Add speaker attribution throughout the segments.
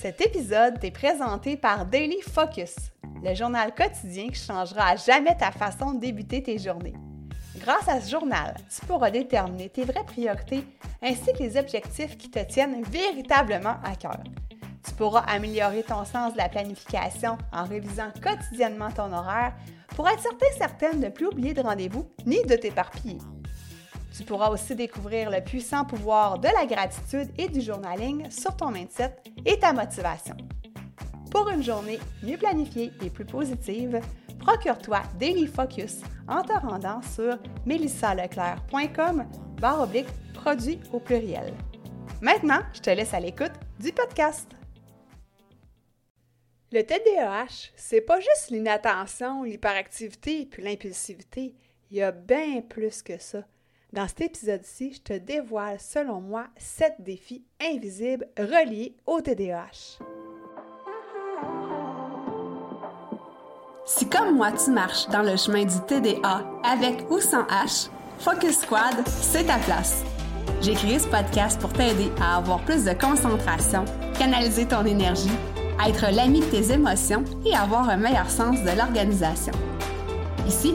Speaker 1: Cet épisode est présenté par Daily Focus, le journal quotidien qui changera à jamais ta façon de débuter tes journées. Grâce à ce journal, tu pourras déterminer tes vraies priorités ainsi que les objectifs qui te tiennent véritablement à cœur. Tu pourras améliorer ton sens de la planification en révisant quotidiennement ton horaire pour être certain certaine de ne plus oublier de rendez-vous ni de t'éparpiller. Tu pourras aussi découvrir le puissant pouvoir de la gratitude et du journaling sur ton mindset et ta motivation. Pour une journée mieux planifiée et plus positive, procure-toi Daily Focus en te rendant sur melissaleclerc.com barre oblique produit au pluriel. Maintenant, je te laisse à l'écoute du podcast. Le TDAH, c'est pas juste l'inattention, l'hyperactivité puis l'impulsivité. Il y a bien plus que ça. Dans cet épisode-ci, je te dévoile, selon moi, 7 défis invisibles reliés au TDAH. Si comme moi tu marches dans le chemin du TDA avec ou sans H, Focus Squad, c'est ta place. J'ai créé ce podcast pour t'aider à avoir plus de concentration, canaliser ton énergie, être l'ami de tes émotions et avoir un meilleur sens de l'organisation. Ici,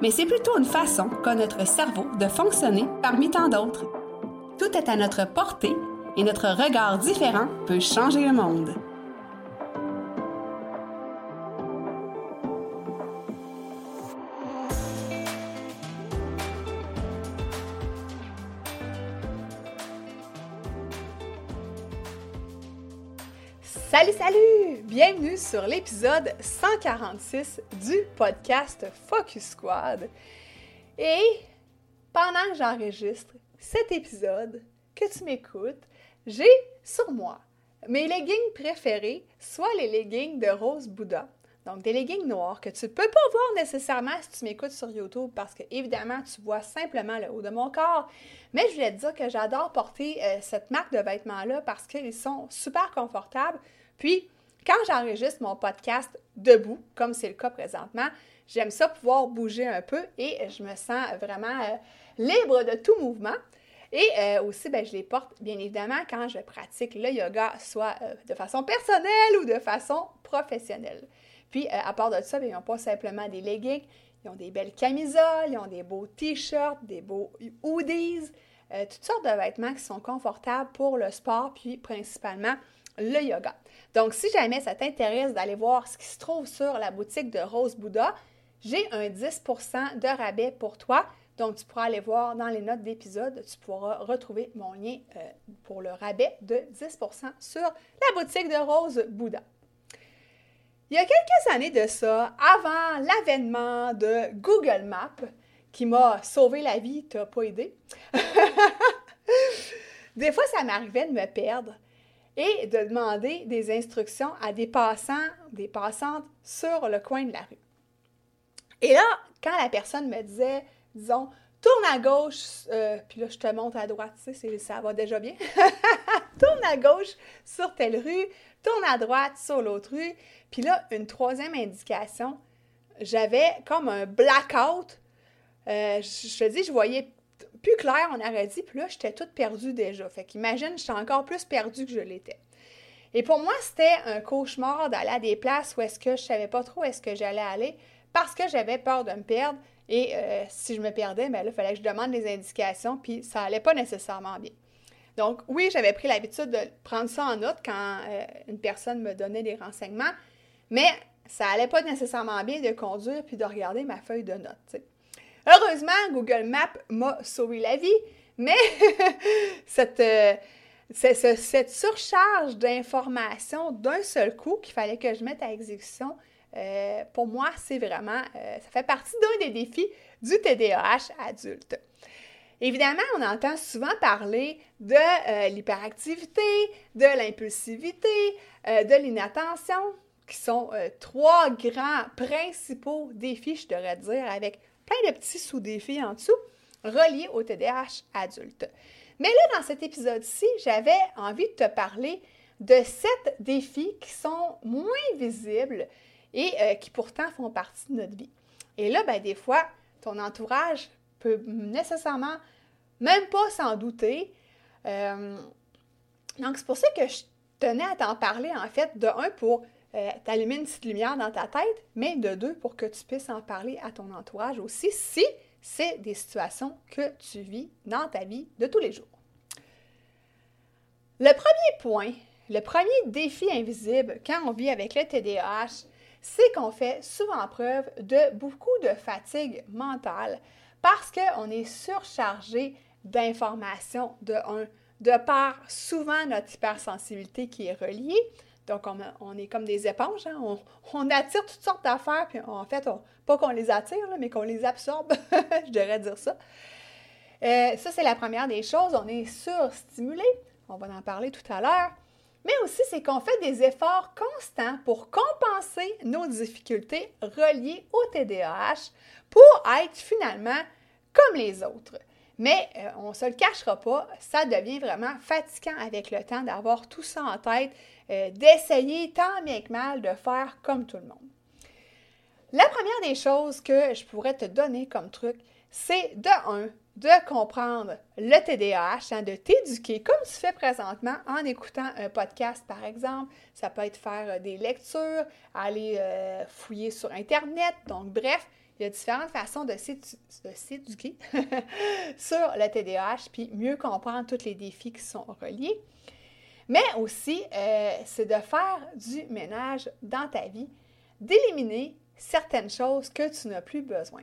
Speaker 1: mais c'est plutôt une façon qu'a notre cerveau de fonctionner parmi tant d'autres. Tout est à notre portée et notre regard différent peut changer le monde. Salut, salut! Bienvenue sur l'épisode 146 du podcast Focus Squad. Et pendant que j'enregistre cet épisode, que tu m'écoutes, j'ai sur moi mes leggings préférés, soit les leggings de Rose Bouddha, donc des leggings noirs que tu ne peux pas voir nécessairement si tu m'écoutes sur YouTube parce que évidemment tu vois simplement le haut de mon corps. Mais je voulais te dire que j'adore porter euh, cette marque de vêtements-là parce qu'ils sont super confortables. Puis, quand j'enregistre mon podcast debout, comme c'est le cas présentement, j'aime ça pouvoir bouger un peu et je me sens vraiment euh, libre de tout mouvement. Et euh, aussi, ben, je les porte bien évidemment quand je pratique le yoga, soit euh, de façon personnelle ou de façon professionnelle. Puis, à part de ça, ben, ils n'ont pas simplement des leggings, ils ont des belles camisoles, ils ont des beaux t-shirts, des beaux hoodies, toutes sortes de vêtements qui sont confortables pour le sport, puis principalement le yoga. Donc, si jamais ça t'intéresse d'aller voir ce qui se trouve sur la boutique de Rose Bouddha, j'ai un 10% de rabais pour toi. Donc, tu pourras aller voir dans les notes d'épisode, tu pourras retrouver mon lien euh, pour le rabais de 10% sur la boutique de Rose Bouddha. Il y a quelques années de ça, avant l'avènement de Google Maps, qui m'a sauvé la vie, t'as pas aidé. Des fois, ça m'arrivait de me perdre et de demander des instructions à des passants, des passantes sur le coin de la rue. Et là, quand la personne me disait, disons, tourne à gauche, euh, puis là, je te montre à droite, tu sais, ça va déjà bien. tourne à gauche sur telle rue, tourne à droite sur l'autre rue. Puis là, une troisième indication, j'avais comme un blackout. Euh, je te dis, je voyais plus clair, on aurait dit, puis là, j'étais toute perdue déjà. Fait qu'imagine, j'étais encore plus perdue que je l'étais. Et pour moi, c'était un cauchemar d'aller à des places où est-ce que je savais pas trop où est-ce que j'allais aller parce que j'avais peur de me perdre. Et euh, si je me perdais, ben là, il fallait que je demande des indications, puis ça allait pas nécessairement bien. Donc, oui, j'avais pris l'habitude de prendre ça en note quand euh, une personne me donnait des renseignements, mais ça allait pas nécessairement bien de conduire puis de regarder ma feuille de notes. Heureusement, Google Maps m'a sauvé la vie, mais cette, euh, cette, surcharge d'informations d'un seul coup qu'il fallait que je mette à exécution, euh, pour moi, c'est vraiment, euh, ça fait partie d'un des défis du TDAH adulte. Évidemment, on entend souvent parler de l'hyperactivité, de l'impulsivité, de l'inattention, qui sont trois grands principaux défis, je devrais dire, avec plein de petits sous-défis en dessous, reliés au TDAH adulte. Mais là, dans cet épisode-ci, j'avais envie de te parler de sept défis qui sont moins visibles et euh, qui pourtant font partie de notre vie. Et là, ben, des fois, ton entourage peut nécessairement même pas s'en douter. Euh, donc, c'est pour ça que je tenais à t'en parler, en fait, de un, pour euh, t'allumer une petite lumière dans ta tête, mais de deux, pour que tu puisses en parler à ton entourage aussi, si c'est des situations que tu vis dans ta vie de tous les jours. Le premier point, le premier défi invisible quand on vit avec le TDAH, c'est qu'on fait souvent preuve de beaucoup de fatigue mentale parce qu'on est surchargé d'informations de un, de par souvent notre hypersensibilité qui est reliée. Donc, on, est comme des éponges, hein. on, attire toutes sortes d'affaires, puis en fait, pas qu'on les attire, mais qu'on les absorbe, je devrais dire ça. Euh, ça, c'est la première des choses. On est surstimulé, on va en parler tout à l'heure. Mais aussi, c'est qu'on fait des efforts constants pour compenser nos difficultés reliées au TDAH pour être finalement comme les autres. Mais euh, on ne se le cachera pas, ça devient vraiment fatigant avec le temps d'avoir tout ça en tête, euh, d'essayer tant bien que mal de faire comme tout le monde. La première des choses que je pourrais te donner comme truc, c'est de un, de comprendre le TDAH, hein, de t'éduquer comme tu fais présentement en écoutant un podcast, par exemple. Ça peut être faire euh, des lectures, aller fouiller sur Internet. Donc, bref, il y a différentes façons de s'éduquer sur le TDAH, puis mieux comprendre tous les défis qui sont reliés. Mais aussi, euh, c'est de faire du ménage dans ta vie, d'éliminer certaines choses que tu n'as plus besoin.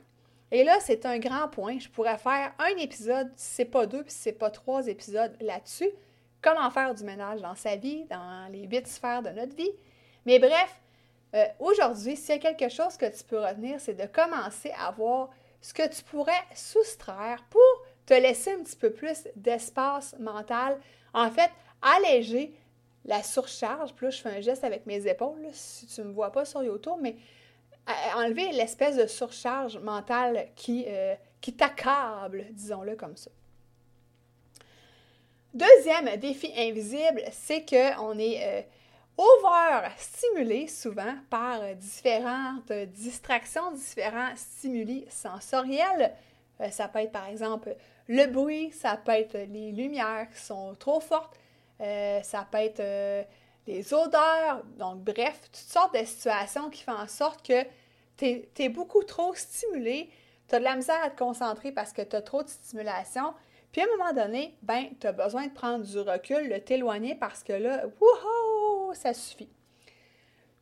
Speaker 1: Et là, c'est un grand point. Je pourrais faire un épisode, si ce n'est pas deux, puis si ce n'est pas trois épisodes là-dessus. Comment faire du ménage dans sa vie, dans les huit sphères de notre vie. Mais bref, euh, aujourd'hui, s'il y a quelque chose que tu peux retenir, c'est de commencer à voir ce que tu pourrais soustraire pour te laisser un petit peu plus d'espace mental. En fait, alléger la surcharge. Puis là, je fais un geste avec mes épaules, si tu ne me vois pas sur YouTube, mais enlever l'espèce de surcharge mentale qui, euh, qui t'accable, disons-le comme ça. Deuxième défi invisible, c'est qu'on est, euh, over-stimulé souvent par différentes distractions, différents stimuli sensoriels. Euh, ça peut être par exemple le bruit, ça peut être les lumières qui sont trop fortes, euh, ça peut être euh, les odeurs, donc bref, toutes sortes de situations qui font en sorte que tu es, beaucoup trop stimulé, tu as de la misère à te concentrer parce que tu as trop de stimulation, puis à un moment donné, ben, tu as besoin de prendre du recul, de t'éloigner parce que là, wouhou, ça suffit.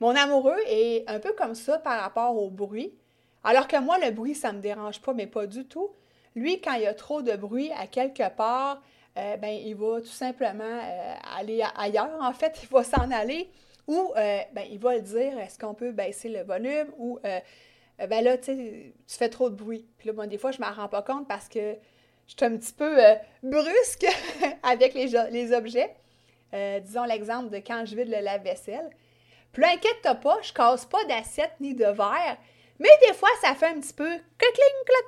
Speaker 1: Mon amoureux est un peu comme ça par rapport au bruit. Alors que moi, le bruit, ça ne me dérange pas, mais pas du tout. Lui, quand il y a trop de bruit à quelque part, euh, ben, il va tout simplement euh, aller ailleurs. En fait, il va s'en aller ou euh, ben, il va le dire est-ce qu'on peut baisser le volume? Ou ben là, tu fais trop de bruit. Puis là, des fois, je ne m'en rends pas compte parce que je suis un petit peu brusque avec les objets. Euh, disons l'exemple de quand je vide le lave-vaisselle. Puis inquiète-toi pas, je casse pas d'assiette ni de verre, mais des fois, ça fait un petit peu cling,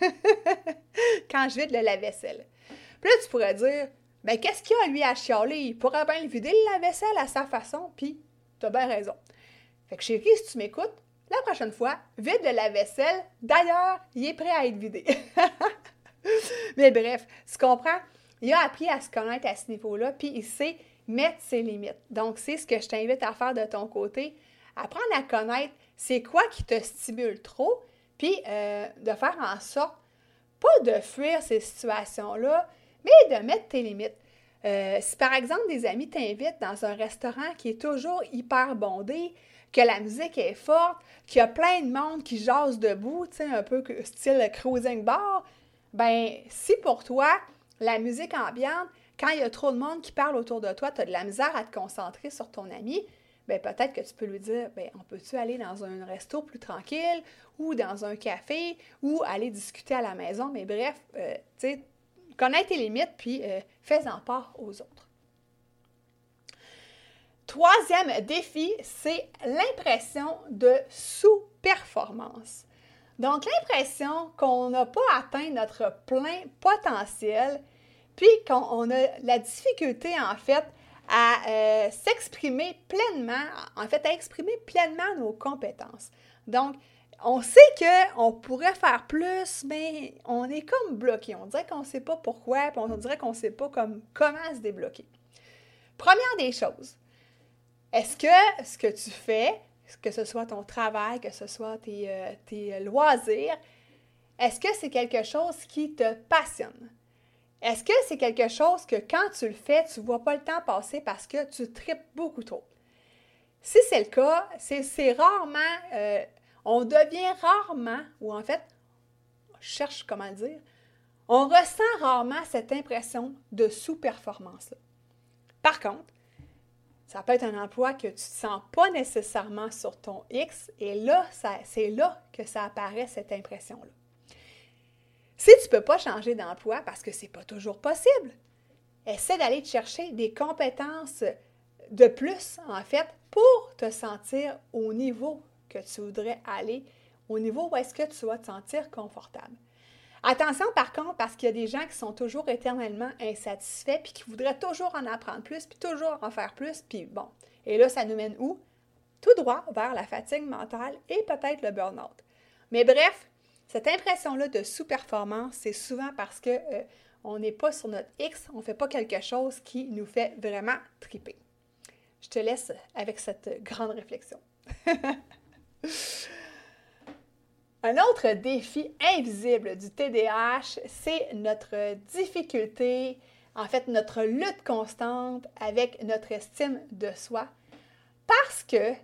Speaker 1: cling, quand je vide le lave-vaisselle. Puis là, tu pourrais dire, ben qu'est-ce qu'il y a lui à chialer? Il pourrait bien le vider le lave-vaisselle à sa façon, puis t'as bien raison. Fait que chérie, si tu m'écoutes, la prochaine fois, vide le lave-vaisselle. D'ailleurs, il est prêt à être vidé. Mais bref, tu comprends? Il a appris à se connaître à ce niveau-là, puis il sait mettre ses limites. Donc, c'est ce que je t'invite à faire de ton côté. Apprendre à connaître c'est quoi qui te stimule trop, puis euh, de faire en sorte, pas de fuir ces situations-là, mais de mettre tes limites. Euh, si par exemple des amis t'invitent dans un restaurant qui est toujours hyper bondé, que la musique est forte, qu'il y a plein de monde qui jase debout, tu sais, un peu style cruising bar, ben si pour toi, la musique ambiante, quand il y a trop de monde qui parle autour de toi, tu as de la misère à te concentrer sur ton ami, ben peut-être que tu peux lui dire, ben on peut-tu aller dans un resto plus tranquille ou dans un café ou aller discuter à la maison, mais bref, euh, tu sais, connais tes limites puis euh, fais-en part aux autres. Troisième défi, c'est l'impression de sous-performance. Donc, l'impression qu'on n'a pas atteint notre plein potentiel, puis qu'on a la difficulté, en fait, à euh, s'exprimer pleinement, en fait, à exprimer pleinement nos compétences. Donc, on sait qu'on pourrait faire plus, mais on est comme bloqué. On dirait qu'on ne sait pas pourquoi, puis on dirait qu'on ne sait pas comme, comment se débloquer. Première des choses, est-ce que ce que tu fais, que ce soit ton travail, que ce soit tes, euh, tes loisirs, est-ce que c'est quelque chose qui te passionne? Est-ce que c'est quelque chose que quand tu le fais, tu ne vois pas le temps passer parce que tu tripes beaucoup trop? Si c'est le cas, c'est rarement, euh, on devient rarement, ou en fait, je cherche comment dire, on ressent rarement cette impression de sous-performance. Par contre, ça peut être un emploi que tu ne sens pas nécessairement sur ton X, et là, c'est là que ça apparaît, cette impression-là. Si tu ne peux pas changer d'emploi parce que ce n'est pas toujours possible, essaie d'aller te chercher des compétences de plus, en fait, pour te sentir au niveau que tu voudrais aller, au niveau où est-ce que tu vas te sentir confortable. Attention par contre, parce qu'il y a des gens qui sont toujours éternellement insatisfaits, puis qui voudraient toujours en apprendre plus, puis toujours en faire plus, puis bon. Et là, ça nous mène où? Tout droit vers la fatigue mentale et peut-être le burn-out. Mais bref, cette impression-là de sous-performance, c'est souvent parce que euh, n'est pas sur notre X, on ne fait pas quelque chose qui nous fait vraiment triper. Je te laisse avec cette grande réflexion. Un autre défi invisible du TDAH, c'est notre difficulté, en fait notre lutte constante avec notre estime de soi parce que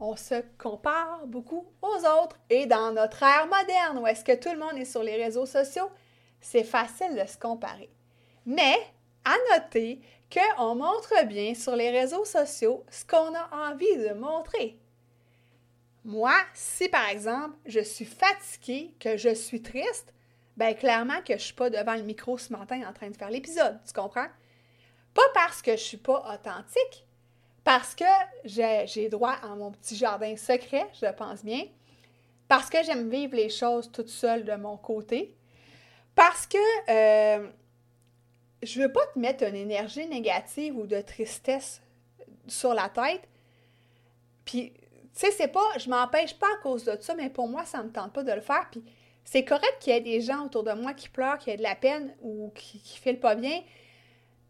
Speaker 1: on se compare beaucoup aux autres. Et dans notre ère moderne, où est-ce que tout le monde est sur les réseaux sociaux, c'est facile de se comparer. Mais à noter qu'on montre bien sur les réseaux sociaux ce qu'on a envie de montrer. Moi, si par exemple je suis fatiguée, que je suis triste, ben clairement que je ne suis pas devant le micro ce matin en train de faire l'épisode, tu comprends? Pas parce que je ne suis pas authentique, parce que j'ai droit à mon petit jardin secret, je pense bien, parce que j'aime vivre les choses toute seule de mon côté, parce que euh, je ne veux pas te mettre une énergie négative ou de tristesse sur la tête. Puis, sais, c'est pas, je m'empêche pas à cause de ça, mais pour moi, ça me tente pas de le faire. Puis, c'est correct qu'il y ait des gens autour de moi qui pleurent, qui aient de la peine ou qui ne filent pas bien.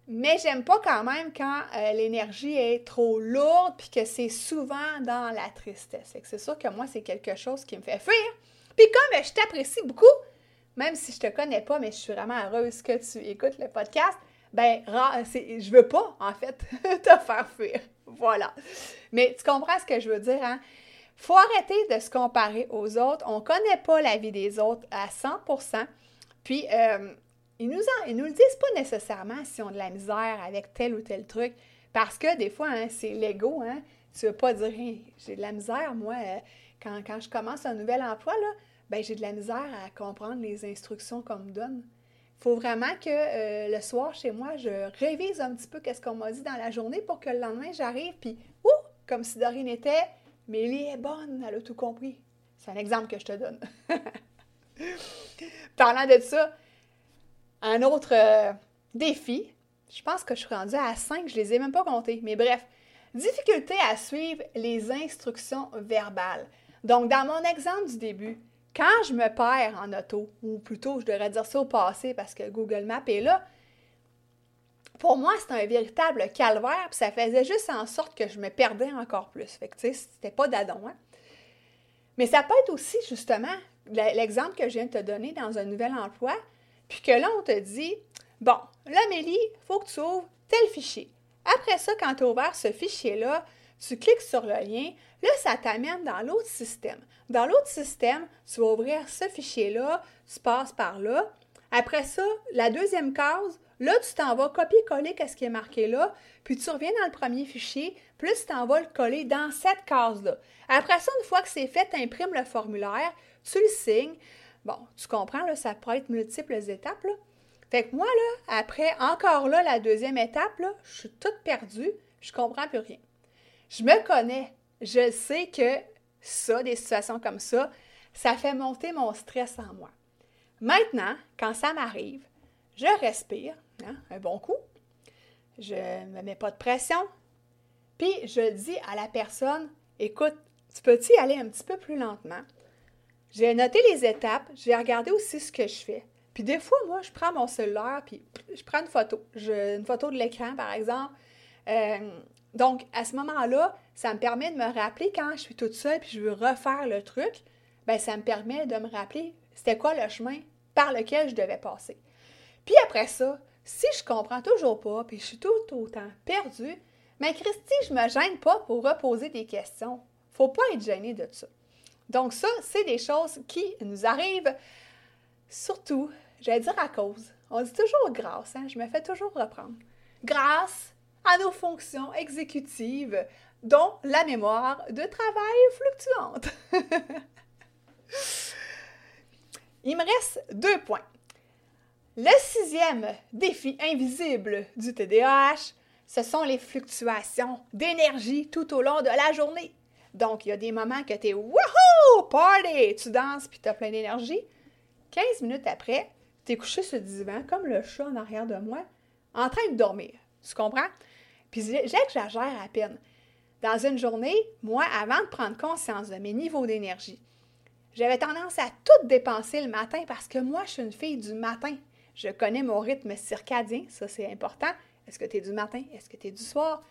Speaker 1: Mais j'aime pas quand même quand euh, l'énergie est trop lourde puis que c'est souvent dans la tristesse. C'est sûr que moi, c'est quelque chose qui me fait fuir. Puis comme je t'apprécie beaucoup, même si je te connais pas, mais je suis vraiment heureuse que tu écoutes le podcast, ben, je veux pas, en fait, te faire fuir. Voilà. Mais tu comprends ce que je veux dire, hein? Faut arrêter de se comparer aux autres. On connaît pas la vie des autres à 100%. Puis, euh, ils nous, nous le disent pas nécessairement si on a de la misère avec tel ou tel truc, parce que des fois, hein, c'est l'ego. Hein? Tu veux pas dire j'ai de la misère, moi, euh, quand, quand, je commence un nouvel emploi, là, ben, j'ai de la misère à comprendre les instructions qu'on me donne. Faut vraiment que euh, le soir, chez moi, je révise un petit peu qu'est-ce qu'on m'a dit dans la journée pour que le lendemain, j'arrive, puis, ouh, comme si de rien n'était, Mélie est bonne, elle a tout compris. C'est un exemple que je te donne. Parlant de ça, un autre euh, défi, je pense que je suis rendue à 5, je les ai même pas comptés, mais bref, difficulté à suivre les instructions verbales. Donc, dans mon exemple du début, quand je me perds en auto, ou plutôt je devrais dire ça au passé parce que Google Maps est là, pour moi, c'était un véritable calvaire, puis ça faisait juste en sorte que je me perdais encore plus. Fait que, tu sais, c'était pas d'adon, hein? Mais ça peut être aussi, justement, l'exemple que je viens de te donner dans un nouvel emploi, puis que là, on te dit, bon, là, Mélie, il faut que tu ouvres tel fichier. Après ça, quand tu as ouvert ce fichier-là, tu cliques sur le lien, là, ça t'amène dans l'autre système. Dans l'autre système, tu vas ouvrir ce fichier-là, tu passes par là. Après ça, la deuxième case, là, tu t'en vas copier-coller ce qui est marqué là, puis tu reviens dans le premier fichier, puis tu t'en vas le coller dans cette case-là. Après ça, une fois que c'est fait, tu imprimes le formulaire, tu le signes, Bon, tu comprends, là, ça pourrait être multiples étapes. Là. Fait que moi, là, après, encore là, la deuxième étape, là, je suis toute perdue, je comprends plus rien. Je me connais. Je sais que ça, des situations comme ça, ça fait monter mon stress en moi. Maintenant, quand ça m'arrive, je respire, hein, un bon coup, je ne me mets pas de pression, puis je dis à la personne, écoute, tu peux-tu y aller un petit peu plus lentement? J'ai noté les étapes, j'ai regardé aussi ce que je fais. Puis des fois, moi, je prends mon cellulaire, puis je prends une photo. une photo de l'écran, par exemple. Euh, donc, à ce moment-là, ça me permet de me rappeler quand je suis toute seule, puis je veux refaire le truc, bien, ça me permet de me rappeler c'était quoi le chemin par lequel je devais passer. Puis après ça, si je comprends toujours pas, puis je suis tout autant perdue, mais Christy, je me gêne pas pour reposer des questions. Faut pas être gêné de ça. Donc ça, c'est des choses qui nous arrivent surtout, j'allais dire à cause. On dit toujours grâce, hein? je me fais toujours reprendre. Grâce à nos fonctions exécutives, dont la mémoire de travail fluctuante. Il me reste deux points. Le sixième défi invisible du TDAH, ce sont les fluctuations d'énergie tout au long de la journée. Donc, il y a des moments que tu es wouhou, party, tu danses puis tu as plein d'énergie. 15 minutes après, tu es couché sur le divan, comme le chat en arrière de moi, en train de dormir. Tu comprends? Puis, j'agère à peine. Dans une journée, moi, avant de prendre conscience de mes niveaux d'énergie, j'avais tendance à tout dépenser le matin parce que moi, je suis une fille du matin. Je connais mon rythme circadien, ça c'est important. Est-ce que tu es du matin? Est-ce que tu es du soir?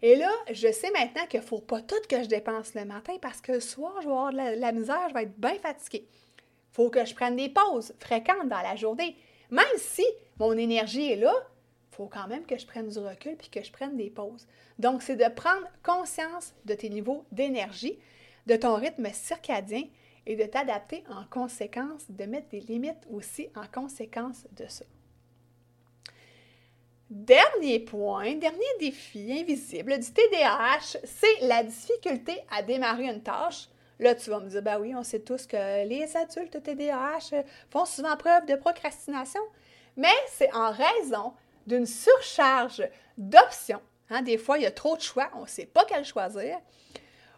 Speaker 1: Et là, je sais maintenant qu'il ne faut pas tout que je dépense le matin parce que le soir, je vais avoir de la, misère, je vais être bien fatiguée. Il faut que je prenne des pauses fréquentes dans la journée. Même si mon énergie est là, faut quand même que je prenne du recul puis que je prenne des pauses. Donc, c'est de prendre conscience de tes niveaux d'énergie, de ton rythme circadien et de t'adapter en conséquence, de mettre des limites aussi en conséquence de ça. Dernier point, dernier défi invisible du TDAH, c'est la difficulté à démarrer une tâche. Là, tu vas me dire, ben oui, on sait tous que les adultes TDAH font souvent preuve de procrastination, mais c'est en raison d'une surcharge d'options. Hein, des fois, il y a trop de choix, on ne sait pas quel choisir,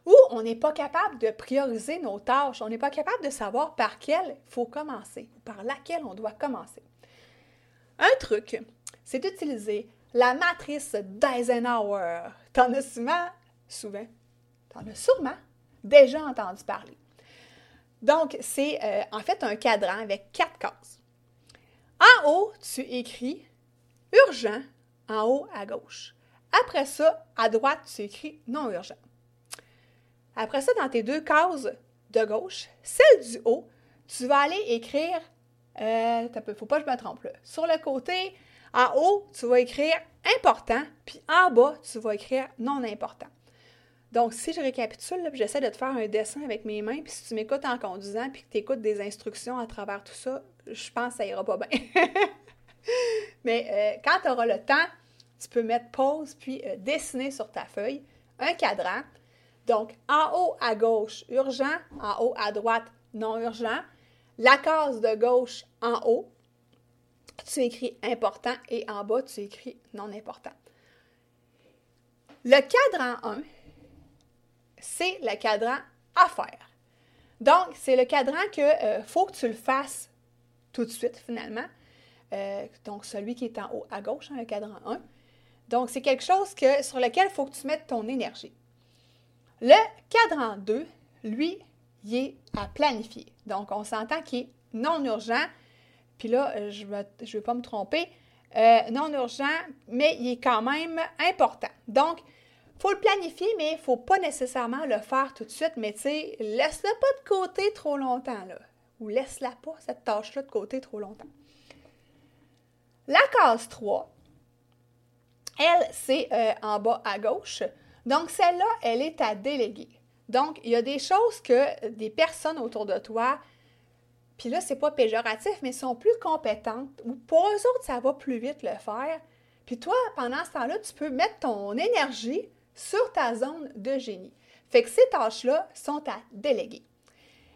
Speaker 1: ou on n'est pas capable de prioriser nos tâches, on n'est pas capable de savoir par quelle il faut commencer, par laquelle on doit commencer. Un truc c'est d'utiliser la matrice d'Eisenhower. T'en as souvent, souvent, t'en as sûrement déjà entendu parler. Donc, c'est euh, en fait un cadran avec quatre cases. En haut, tu écris urgent en haut à gauche. Après ça, à droite, tu écris non urgent. Après ça, dans tes deux cases de gauche, celle du haut, tu vas aller écrire, euh, faut pas que je me trompe là, sur le côté, en haut, tu vas écrire important, puis en bas, tu vas écrire non important. Donc, si je récapitule, j'essaie de te faire un dessin avec mes mains, puis si tu m'écoutes en conduisant, puis que tu écoutes des instructions à travers tout ça, je pense que ça ira pas bien. Mais euh, quand tu auras le temps, tu peux mettre pause, puis euh, dessiner sur ta feuille un cadran. Donc, en haut à gauche, urgent, en haut à droite, non urgent. La case de gauche en haut, tu écris important et en bas, tu écris non important. Le cadran 1, c'est le cadran à faire. Donc, c'est le cadran que euh, faut que tu le fasses tout de suite, finalement. Euh, donc, celui qui est en haut à gauche, hein, le cadran 1. Donc, c'est quelque chose que, sur lequel il faut que tu mettes ton énergie. Le cadran 2, lui, il est à planifier. Donc, on s'entend qu'il est non urgent, puis là, euh, je ne vais pas me tromper, euh, non urgent, mais il est quand même important. Donc, il faut le planifier, mais il ne faut pas nécessairement le faire tout de suite, mais tu sais, laisse-le pas de côté trop longtemps, là. Ou laisse-la pas, cette tâche-là, de côté trop longtemps. La case 3, elle, c'est euh, en bas à gauche. Donc, celle-là, elle est à déléguer. Donc, il y a des choses que des personnes autour de toi puis là, c'est pas péjoratif, mais sont plus compétentes, ou pour eux autres, ça va plus vite le faire. Puis toi, pendant ce temps-là, tu peux mettre ton énergie sur ta zone de génie. Fait que ces tâches-là sont à déléguer.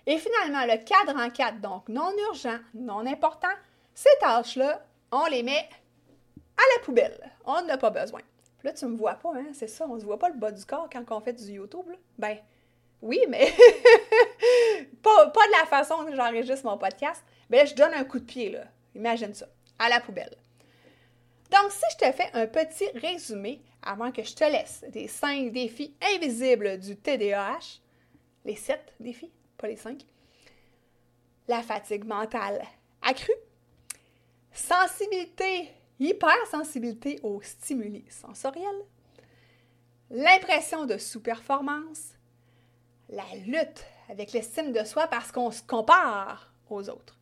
Speaker 1: Et finalement, le cadre en quatre, donc non urgent, non important, ces tâches-là, on les met à la poubelle. On n'en a pas besoin. Là, tu me vois pas, hein? C'est ça, on se voit pas le bas du corps quand on fait du YouTube, là? Ben, oui, mais pas, de la façon que j'enregistre mon podcast. Mais là, je donne un coup de pied, là. Imagine ça. À la poubelle. Donc, si je te fais un petit résumé avant que je te laisse des cinq défis invisibles du TDAH, les sept défis, pas les cinq, la fatigue mentale accrue, sensibilité, hypersensibilité aux stimuli sensoriels, l'impression de sous-performance, la lutte avec l'estime de soi parce qu'on se compare aux autres,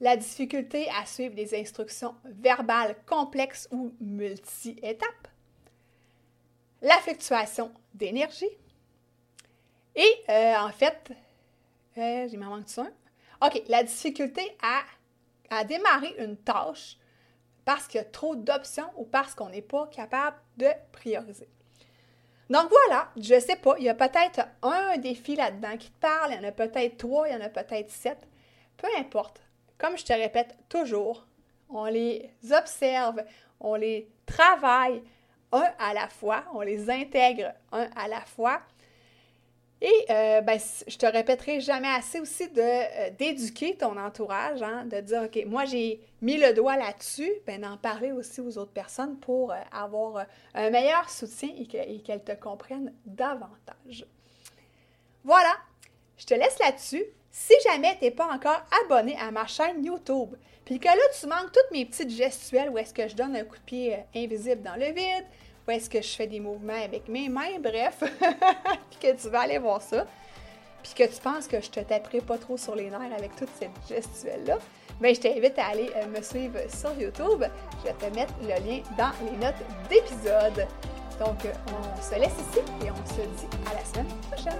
Speaker 1: la difficulté à suivre des instructions verbales complexes ou multi-étapes, la fluctuation d'énergie, et euh, en fait, euh, j'ai manque ça. OK, la difficulté à, à démarrer une tâche parce qu'il y a trop d'options ou parce qu'on n'est pas capable de prioriser. Donc voilà, je ne sais pas, il y a peut-être un défi là-dedans qui te parle, il y en a peut-être trois, il y en a peut-être sept. Peu importe. Comme je te répète toujours, on les observe, on les travaille un à la fois, on les intègre un à la fois et euh, ben, je te répéterai jamais assez aussi euh, d'éduquer ton entourage, hein, de dire OK, moi j'ai mis le doigt là-dessus, ben d'en parler aussi aux autres personnes pour euh, avoir un meilleur soutien et qu'elles te comprennent davantage. Voilà, je te laisse là-dessus. Si jamais tu n'es pas encore abonné à ma chaîne YouTube, puis que là tu manques toutes mes petites gestuelles où est-ce que je donne un coup de pied invisible dans le vide, où est-ce que je fais des mouvements avec mes mains, bref, puis que tu vas aller voir ça, puis que tu penses que je te taperai pas trop sur les nerfs avec toute cette gestuelle-là, bien, je t'invite à aller euh, me suivre sur YouTube. Je vais te mettre le lien dans les notes d'épisode. Donc, euh, on se laisse ici et on se dit à la semaine prochaine.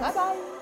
Speaker 1: Bye bye!